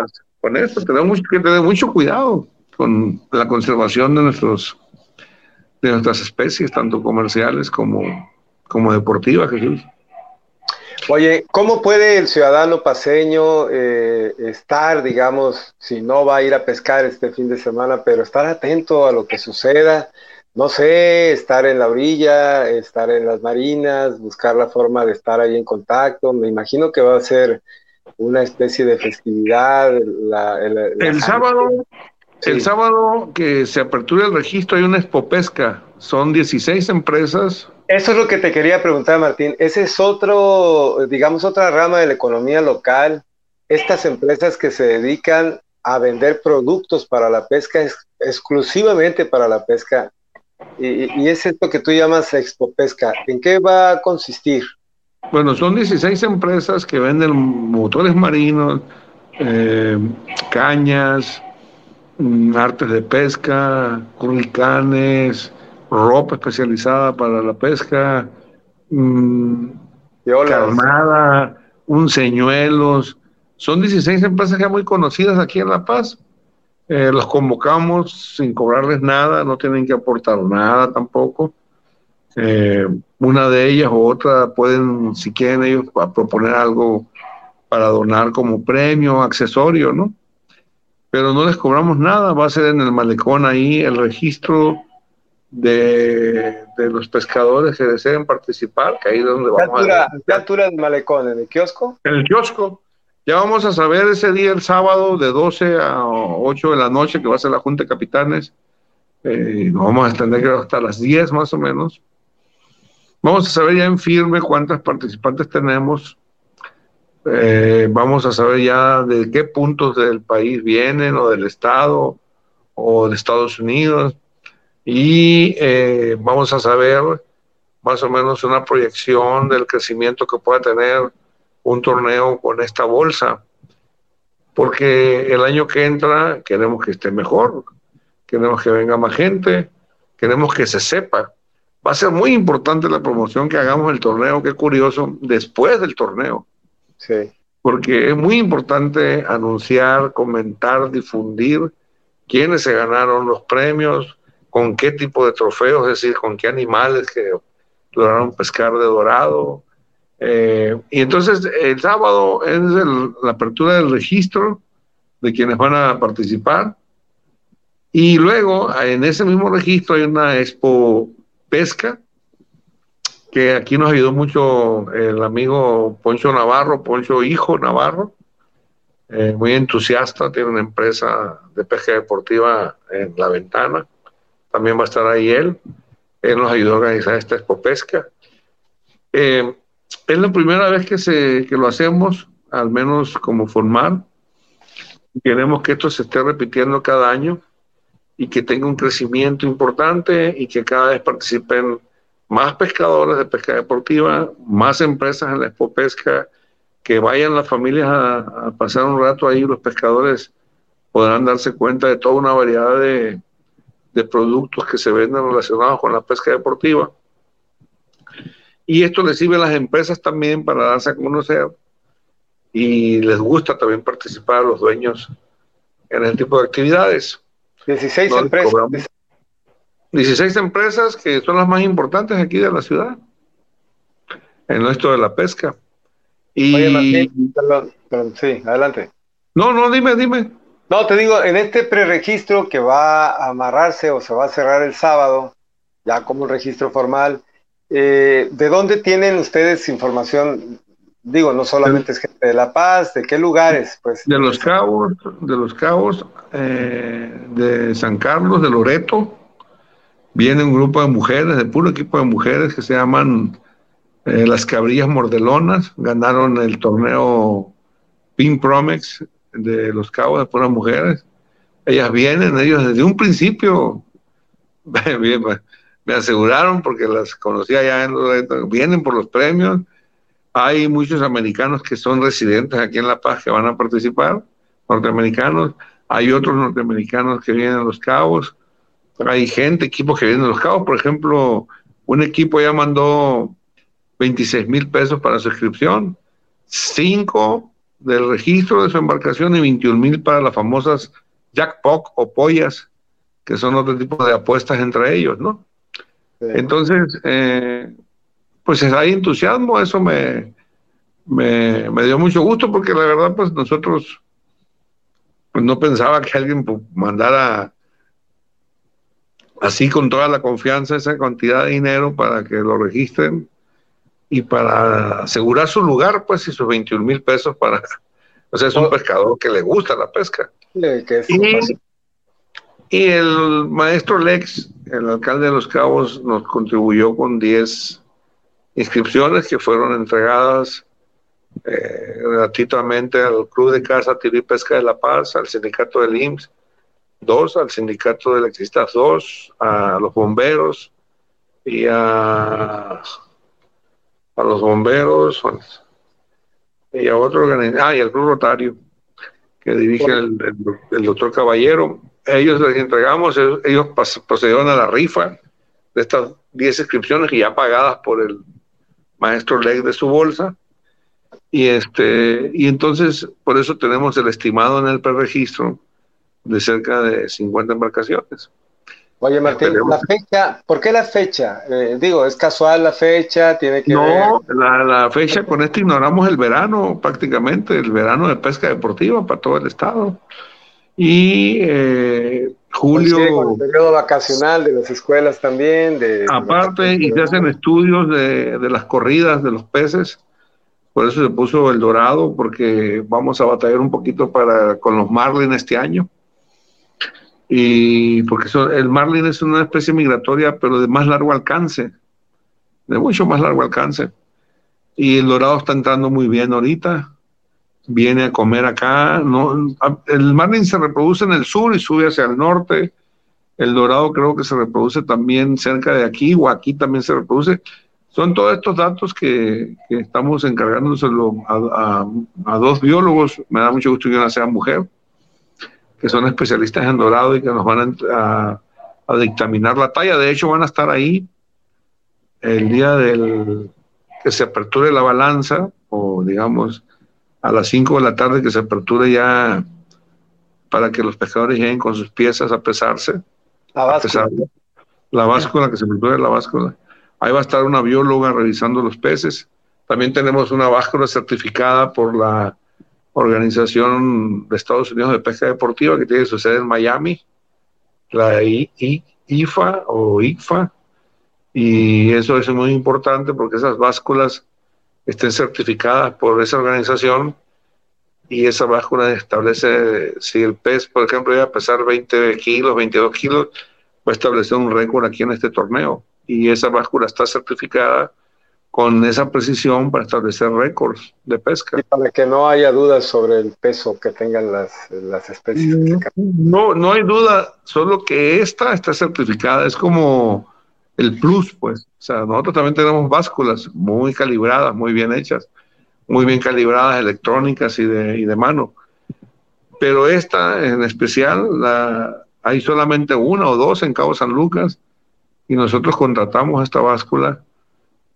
con esto, tenemos que tener mucho cuidado con la conservación de nuestros de nuestras especies, tanto comerciales como, como deportivas, Jesús. Oye, ¿cómo puede el ciudadano paseño eh, estar, digamos, si no va a ir a pescar este fin de semana, pero estar atento a lo que suceda? No sé, estar en la orilla, estar en las marinas, buscar la forma de estar ahí en contacto. Me imagino que va a ser una especie de festividad. el sábado, el sábado que se apertura el registro hay una expopesca. Son 16 empresas eso es lo que te quería preguntar, Martín. Ese es otro, digamos, otra rama de la economía local. Estas empresas que se dedican a vender productos para la pesca, exclusivamente para la pesca. Y, es esto que tú llamas Expo Pesca. ¿En qué va a consistir? Bueno, son 16 empresas que venden motores marinos, eh, cañas, mm, artes de pesca, curricanes, ropa especializada para la pesca, mmm, carnada, un señuelos. Son 16 empresas ya muy conocidas aquí en La Paz. Eh, los convocamos sin cobrarles nada, no tienen que aportar nada tampoco. Eh, una de ellas o otra pueden, si quieren ellos, proponer algo para donar como premio, accesorio, ¿no? Pero no les cobramos nada, va a ser en el malecón ahí el registro de, los pescadores que deseen participar, que ahí es donde vamos a... ¿Qué altura del malecón? ¿En el kiosco? En el kiosco. Ya vamos a saber ese día, el sábado, de 12 a 8 de la noche, que va a ser la Junta de Capitanes. Eh, nos vamos a extender hasta las 10 más o menos. Vamos a saber ya en firme cuántas participantes tenemos. Eh, vamos a saber ya de qué puntos del país vienen o del Estado o de Estados Unidos y eh, vamos a saber más o menos una proyección del crecimiento que pueda tener un torneo con esta bolsa, porque el año que entra queremos que esté mejor, queremos que venga más gente, queremos que se sepa. Va a ser muy importante la promoción que hagamos el torneo, qué curioso, después del torneo. Sí. Porque es muy importante anunciar, comentar, difundir quiénes se ganaron los premios, con qué tipo de trofeos, es decir, con qué animales que lograron pescar de dorado. Eh, y entonces el sábado es la apertura del registro de quienes van a participar. Y luego en ese mismo registro hay una expo pesca, que aquí nos ayudó mucho el amigo Poncho Navarro, Poncho Hijo Navarro, eh, muy entusiasta, tiene una empresa de pesca deportiva en La Ventana también va a estar ahí él. Él nos ayudó a organizar esta Expo Pesca. Eh, es la primera vez que, se, que lo hacemos, al menos como formal. Queremos que esto se esté repitiendo cada año y que tenga un crecimiento importante y que cada vez participen más pescadores de pesca deportiva, más empresas en la Expo Pesca, que vayan las familias a, pasar un rato ahí, los pescadores podrán darse cuenta de toda una variedad de, de productos que se venden relacionados con la pesca deportiva. Y esto les sirve a las empresas también para darse a conocer y les gusta también participar a los dueños en el tipo de actividades. 16 empresas. 16 empresas que son las más importantes aquí de la ciudad, en esto de la pesca. Y... Oye, sí, adelante. No, no, dime, dime. No, te digo, en este preregistro que va a amarrarse o se va a cerrar el sábado, ya como un registro formal, eh, ¿de dónde tienen ustedes información? Digo, no solamente es gente de La Paz, ¿de qué lugares? Pues, de Los Cabos, de Los Cabos, eh, de San Carlos, de Loreto, viene un grupo de mujeres, de puro equipo de mujeres que se llaman eh, las Cabrillas Mordelonas, ganaron el torneo Pin Promex de los Cabos de puras mujeres. Ellas vienen, ellos desde un principio me aseguraron porque las conocía ya vienen por los premios. Hay muchos americanos que son residentes aquí en La Paz que van a participar, norteamericanos. Hay otros norteamericanos que vienen a los Cabos hay gente, equipos que vienen de los cabos, por ejemplo, un equipo ya mandó 26 mil pesos para su inscripción, 5 del registro de su embarcación y 21 mil para las famosas jackpot o pollas, que son otro tipo de apuestas entre ellos, ¿no? Entonces, eh, pues hay entusiasmo, eso me, me, me, dio mucho gusto porque la verdad, pues nosotros pues no pensaba que alguien mandara así con toda la confianza esa cantidad de dinero para que lo registren y para asegurar su lugar, pues, y sus 21 mil pesos para... O sea, es un oh. pescador que le gusta la pesca. y, y, el maestro Lex, el alcalde de Los Cabos, nos contribuyó con 10 inscripciones que fueron entregadas eh, gratuitamente al Club de Casa Tiro y Pesca de La Paz, al Sindicato del IMSS, dos, al sindicato de electricistas dos, a los bomberos y a, a los bomberos y a otro ah, y al Club Rotario que dirige el, doctor Caballero. Ellos les entregamos, ellos, procedieron a la rifa de estas 10 inscripciones y ya pagadas por el maestro Leg de su bolsa. Y este, y entonces por eso tenemos el estimado en el preregistro de cerca de 50 embarcaciones. Oye, Martín, la fecha, ¿por qué la fecha? Eh, digo, ¿es casual la fecha? ¿Tiene que no, La, fecha, con esto ignoramos el verano prácticamente, el verano de pesca deportiva para todo el estado. Y eh, julio... el periodo vacacional de las escuelas también. De, aparte, y se hacen estudios de, de las corridas de los peces, por eso se puso el dorado, porque vamos a batallar un poquito para con los marlin este año y porque el marlin es una especie migratoria, pero de más largo alcance, de mucho más largo alcance. Y el dorado está entrando muy bien ahorita, viene a comer acá. No, el marlin se reproduce en el sur y sube hacia el norte. El dorado creo que se reproduce también cerca de aquí, o aquí también se reproduce. Son todos estos datos que, estamos encargándoselo a, a, dos biólogos. Me da mucho gusto que una sea mujer que son especialistas en dorado y que nos van a, dictaminar la talla. De hecho, van a estar ahí el día del que se aperture la balanza, o digamos a las 5 de la tarde que se aperture ya para que los pescadores lleguen con sus piezas a pesarse. La báscula. la báscula, que se aperture la báscula. Ahí va a estar una bióloga revisando los peces. También tenemos una báscula certificada por la organización de Estados Unidos de pesca deportiva que tiene su sede en Miami, la IFA o IFA, y eso es muy importante porque esas básculas estén certificadas por esa organización y esa báscula establece si el pez, por ejemplo, iba a pesar 20 kilos, 22 kilos, va a establecer un récord aquí en este torneo. Y esa báscula está certificada con esa precisión para establecer récords de pesca. Y para que no haya dudas sobre el peso que tengan las, las especies. No, no hay duda, solo que esta está certificada, es como el plus, pues. O sea, nosotros también tenemos básculas muy calibradas, muy bien hechas, muy bien calibradas, electrónicas y de, y de mano. Pero esta en especial, la, hay solamente una o dos en Cabo San Lucas y nosotros contratamos esta báscula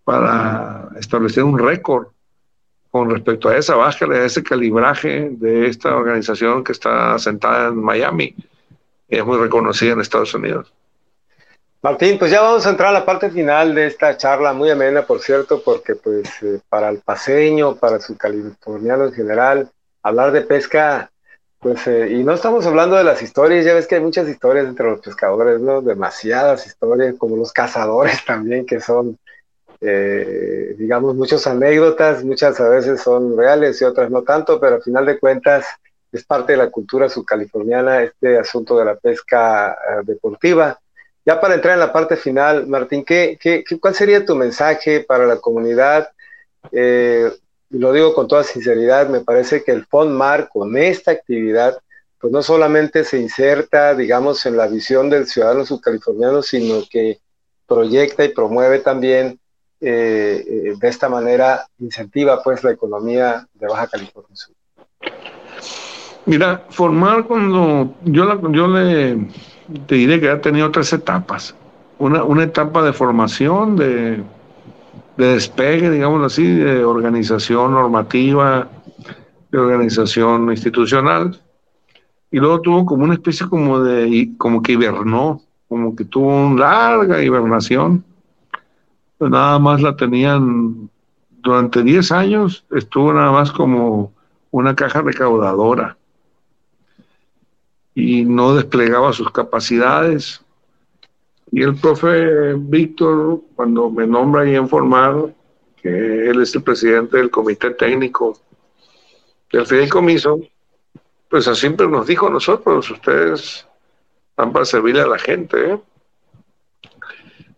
para establecer un récord con respecto a esa báscula, a ese calibraje de esta organización que está sentada en Miami. Es muy reconocida en Estados Unidos. Martín, pues ya vamos a entrar a la parte final de esta charla, muy amena, por cierto, porque pues eh, para el paseño, para su californiano en general, hablar de pesca, pues, eh, y no estamos hablando de las historias, ya ves que hay muchas historias entre los pescadores, ¿no? Demasiadas historias, como los cazadores también, que son, eh, digamos, muchas anécdotas, muchas a veces son reales y otras no tanto, pero al final de cuentas es parte de la cultura subcaliforniana este asunto de la pesca deportiva. Ya para entrar en la parte final, Martín, ¿qué, qué, cuál sería tu mensaje para la comunidad? Eh, lo digo con toda sinceridad, me parece que el FONMAR con esta actividad, pues no solamente se inserta, digamos, en la visión del ciudadano subcaliforniano, sino que proyecta y promueve también eh, eh, de esta manera, incentiva pues la economía de Baja California. Mira, formar cuando yo, la, yo le diré que ha tenido tres etapas. Una, una etapa de formación, de, de despegue, digamos así, de organización normativa, de organización institucional. Y luego tuvo como una especie como de, como que hibernó, como que tuvo una larga hibernación. Nada más la tenían, durante 10 años estuvo nada más como una caja recaudadora y no desplegaba sus capacidades. Y el profe Víctor, cuando me nombra ahí en formar, que él es el presidente del comité técnico del fideicomiso, pues siempre nos dijo a nosotros, ustedes están para servirle a la gente, ¿eh?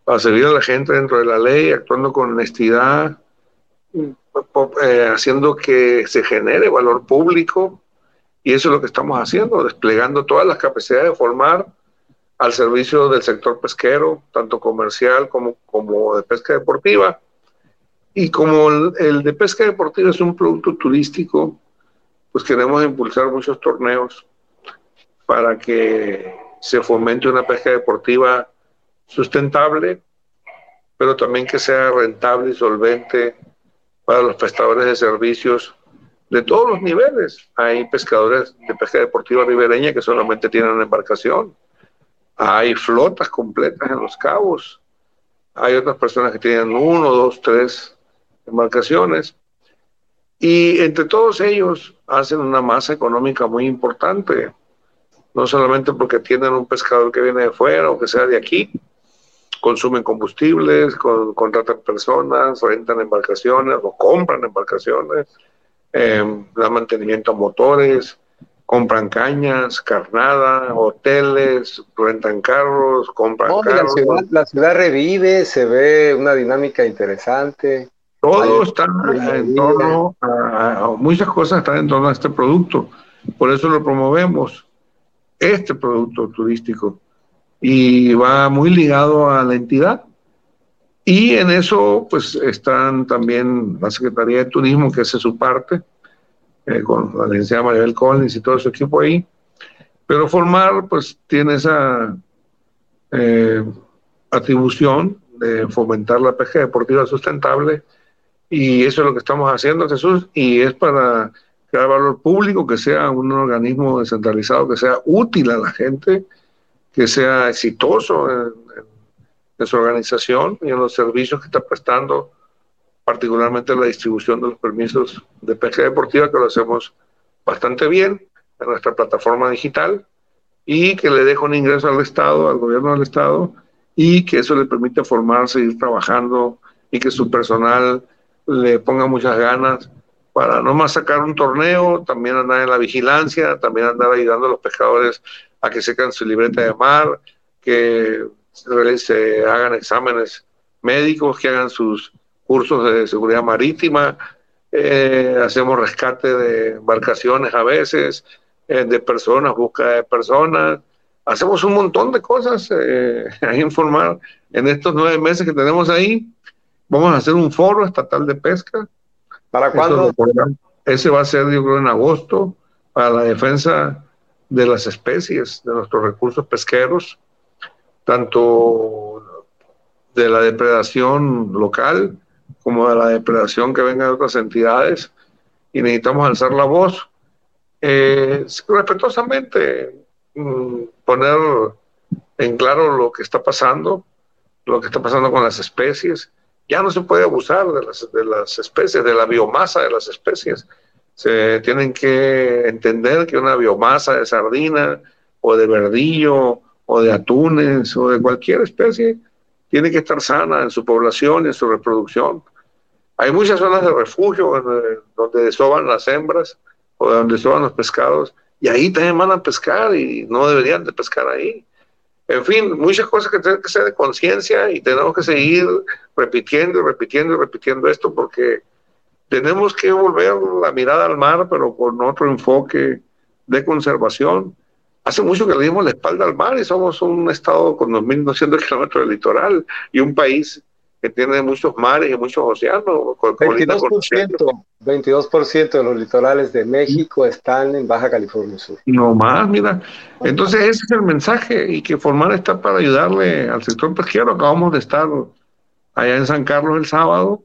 Para servir a la gente dentro de la ley, actuando con honestidad, eh, haciendo que se genere valor público, y eso es lo que estamos haciendo, desplegando todas las capacidades de formar al servicio del sector pesquero, tanto comercial como, como de pesca deportiva. Y como el, de pesca deportiva es un producto turístico, pues queremos impulsar muchos torneos para que se fomente una pesca deportiva sustentable, pero también que sea rentable y solvente para los prestadores de servicios de todos los niveles. Hay pescadores de pesca deportiva ribereña que solamente tienen una embarcación. Hay flotas completas en los cabos. Hay otras personas que tienen uno, dos, tres embarcaciones. Y entre todos ellos hacen una masa económica muy importante. No solamente porque tienen un pescador que viene de fuera o que sea de aquí, consumen combustibles, contratan personas, rentan embarcaciones o compran embarcaciones eh, dan mantenimiento a motores, compran cañas, carnada, hoteles, rentan carros, compran carros. La ciudad, revive, se ve una dinámica interesante. Todo está en torno a, muchas cosas están en torno a este producto. Por eso lo promovemos, este producto turístico. Y va muy ligado a la entidad. Y en eso, pues están también la Secretaría de Turismo, que hace su parte, eh, con la licenciada Maribel Collins y todo su equipo ahí. Pero formar, pues, tiene esa eh, atribución de fomentar la pesca deportiva sustentable. Y eso es lo que estamos haciendo, Jesús, y es para crear valor público, que sea un organismo descentralizado, que sea útil a la gente, que sea exitoso en su organización y en los servicios que está prestando, particularmente la distribución de los permisos de pesca deportiva, que lo hacemos bastante bien en nuestra plataforma digital y que le deja un ingreso al Estado, al gobierno del Estado, y que eso le permite formarse, ir trabajando y que su personal le ponga muchas ganas para no más sacar un torneo, también andar en la vigilancia, también andar ayudando a los pescadores a que secan su libreta de mar, que se hagan exámenes médicos, que hagan sus cursos de seguridad marítima, eh, hacemos rescate de embarcaciones a veces, eh, de personas, búsqueda de personas, hacemos un montón de cosas eh, a informar en estos nueve meses que tenemos ahí. Vamos a hacer un foro estatal de pesca. ¿Para cuándo? Ese va a ser, yo creo, en agosto, para la defensa de las especies, de nuestros recursos pesqueros, tanto de la depredación local como de la depredación que venga de otras entidades. Y necesitamos alzar la voz eh, respetuosamente, mm, poner en claro lo que está pasando, lo que está pasando con las especies. Ya no se puede abusar de las, de las especies, de la biomasa de las especies. Se tienen que entender que una biomasa de sardina o de verdillo o de atunes o de cualquier especie tiene que estar sana en su población y en su reproducción. Hay muchas zonas de refugio donde desoban las hembras o donde desoban los pescados y ahí también van a pescar y no deberían de pescar ahí. En fin, muchas cosas que tienen que ser de conciencia y tenemos que seguir repitiendo y repitiendo y repitiendo esto porque tenemos que volver la mirada al mar, pero con otro enfoque de conservación. Hace mucho que le dimos la espalda al mar y somos un estado con 2.200 kilómetros de litoral y un país que tiene muchos mares y muchos océanos. 22%, 22 de los litorales de México están en Baja California Sur. No más, mira. Entonces ese es el mensaje y que Formar está para ayudarle al sector pesquero. Acabamos de estar allá en San Carlos el sábado.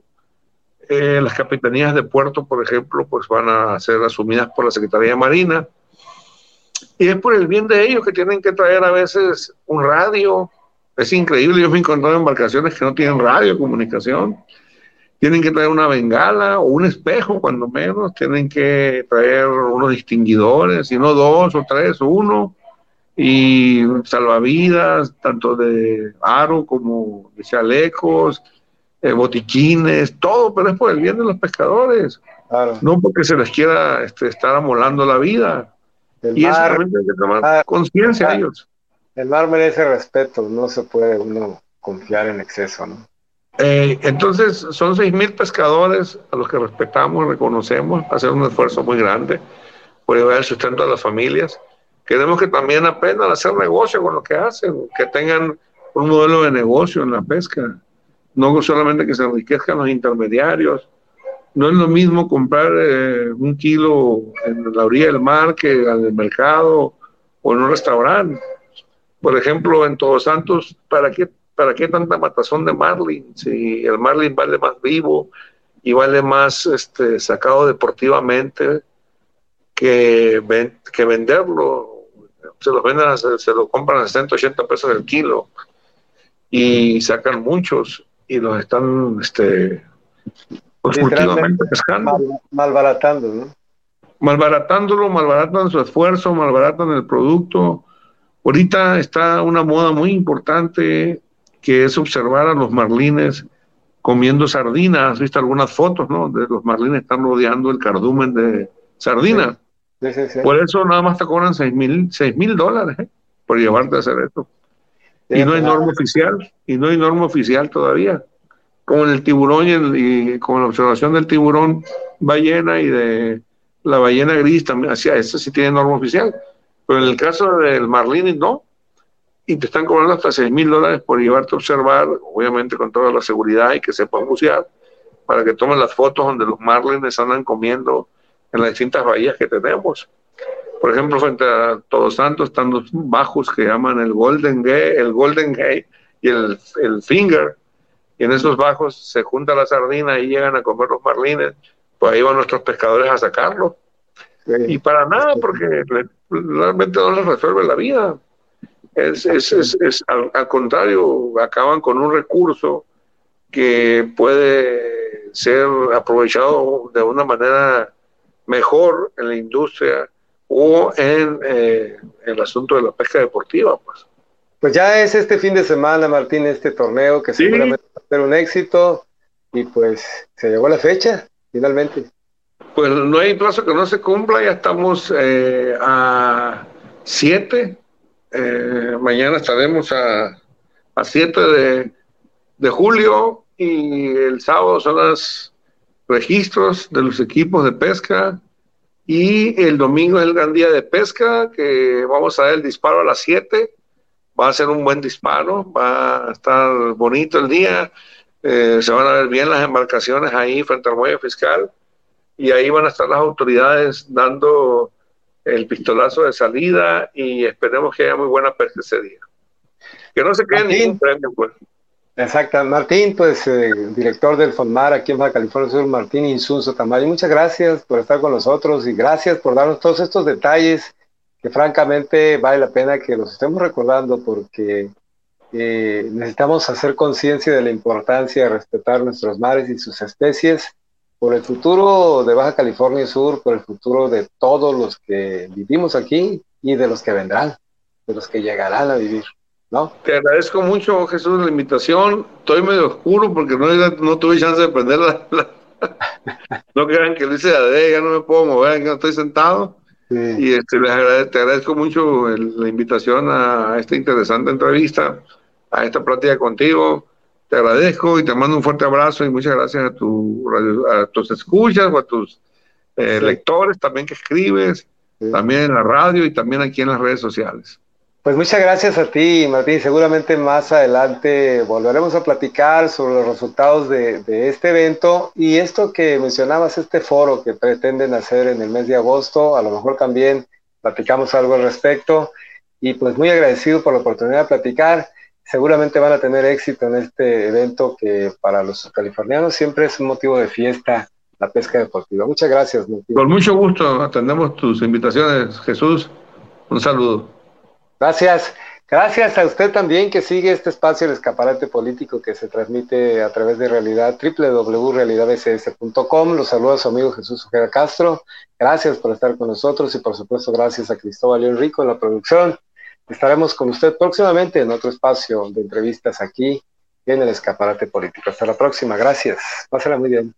Eh, las capitanías de puerto, por ejemplo, pues van a ser asumidas por la Secretaría de Marina. Y es por el bien de ellos que tienen que traer a veces un radio, es increíble, yo me he encontrado embarcaciones que no tienen radio comunicación. Tienen que traer una bengala o un espejo, cuando menos. Tienen que traer unos distinguidores, y no dos o tres, uno. Y salvavidas, tanto de aro como de chalecos, eh, botiquines, todo, pero es por el bien de los pescadores. No porque se les quiera este, estar amolando la vida. y eso también tiene que tomar conciencia a ellos. El mar merece respeto, no se puede uno confiar en exceso, ¿no? Eh, entonces, son seis mil pescadores a los que respetamos, reconocemos, hacer un esfuerzo muy grande por llevar el sustento a las familias. Queremos que también aprendan a hacer negocio con lo que hacen, que tengan un modelo de negocio en la pesca, no solamente que se enriquezcan los intermediarios. No es lo mismo comprar eh, un kilo en la orilla del mar que en el mercado o en un restaurante por ejemplo, en Todos Santos, ¿para qué, ¿para qué tanta matazón de marlin? Si el marlin vale más vivo y vale más este, sacado deportivamente que, que venderlo. Se lo venden, se, lo compran a 180 pesos el kilo y sacan muchos y los están este, pues, pescando. malbaratando, ¿no? Malbaratándolo, malbaratan su esfuerzo, malbaratan el producto Ahorita está una moda muy importante que es observar a los marlines comiendo sardinas. ¿Has visto algunas fotos, no? De los marlines están rodeando el cardumen de sardina. por eso nada más te cobran 6 mil dólares ¿eh? por llevarte a hacer esto. Y no hay norma oficial, y no hay norma oficial todavía. Como en el tiburón y, y con la observación del tiburón ballena y de la ballena gris también, hacia eso sí tiene norma oficial pero en el caso del Marlini no. Y te están cobrando hasta 6 mil dólares por llevarte a observar, obviamente con toda la seguridad y que sepas bucear, para que tomen las fotos donde los marlines andan comiendo en las distintas bahías que tenemos. Por ejemplo, frente a Todos Santos están los bajos que llaman el Golden Gay, el Golden Gay y el, el Finger. Y en esos bajos se junta la sardina y llegan a comer los marlines. Pues ahí van nuestros pescadores a sacarlo. Y para nada, porque realmente no les resuelve la vida. Es, es, es, al, contrario, acaban con un recurso que puede ser aprovechado de una manera mejor en la industria o en eh, el asunto de la pesca deportiva. Pues. pues ya es este fin de semana, Martín, este torneo que seguramente va a ser un éxito y pues se llegó la fecha, finalmente. Pues no hay plazo que no se cumpla, ya estamos eh, a 7, eh, mañana estaremos a, a 7 de, de, julio y el sábado son los registros de los equipos de pesca Y el domingo es el gran día de pesca, que vamos a ver el disparo a las 7. Va a ser un buen disparo, va a estar bonito el día. Eh, se van a ver bien las embarcaciones ahí frente al muelle fiscal. Y ahí van a estar las autoridades dando el pistolazo de salida y esperemos que haya muy buena pesca ese día. Que no se quede ningún premio, pues. Exacto, Martín, pues eh, director del FONMAR aquí en Baja California Sur, Martín Insunzo Tamayo, muchas gracias por estar con nosotros y gracias por darnos todos estos detalles que francamente vale la pena que los estemos recordando porque eh, necesitamos hacer conciencia de la importancia de respetar nuestros mares y sus especies por el futuro de Baja California Sur, por el futuro de todos los que vivimos aquí y de los que vendrán, de los que llegarán a vivir. ¿No? Te agradezco mucho, Jesús, la invitación. Estoy medio oscuro porque no, no tuve chance de prender la... no crean que lo hice de ya no me puedo mover, no estoy sentado. Y este, les agradezco, te agradezco mucho la invitación a, esta interesante entrevista, a esta plática contigo. Te agradezco y te mando un fuerte abrazo y muchas gracias a, tu, a tus escuchas o a tus eh, lectores también que escribes, también en la radio y también aquí en las redes sociales. Pues muchas gracias a ti, Martín. Seguramente más adelante volveremos a platicar sobre los resultados de, este evento y esto que mencionabas, este foro que pretenden hacer en el mes de agosto. A lo mejor también platicamos algo al respecto. Y pues muy agradecido por la oportunidad de platicar. Seguramente van a tener éxito en este evento que para los californianos siempre es un motivo de fiesta, la pesca deportiva. Muchas gracias, Martín. Con mucho gusto atendemos tus invitaciones, Jesús. Un saludo. Gracias. Gracias a usted también que sigue este espacio El Escaparate Político que se transmite a través de realidad www.realidadbcs.com. Los saluda su amigo Jesús Ojeda Castro. Gracias por estar con nosotros y por supuesto gracias a Cristóbal León Rico en la producción. Estaremos con usted próximamente en otro espacio de entrevistas aquí en El Escaparate Político. Hasta la próxima. Gracias. Pásala muy bien.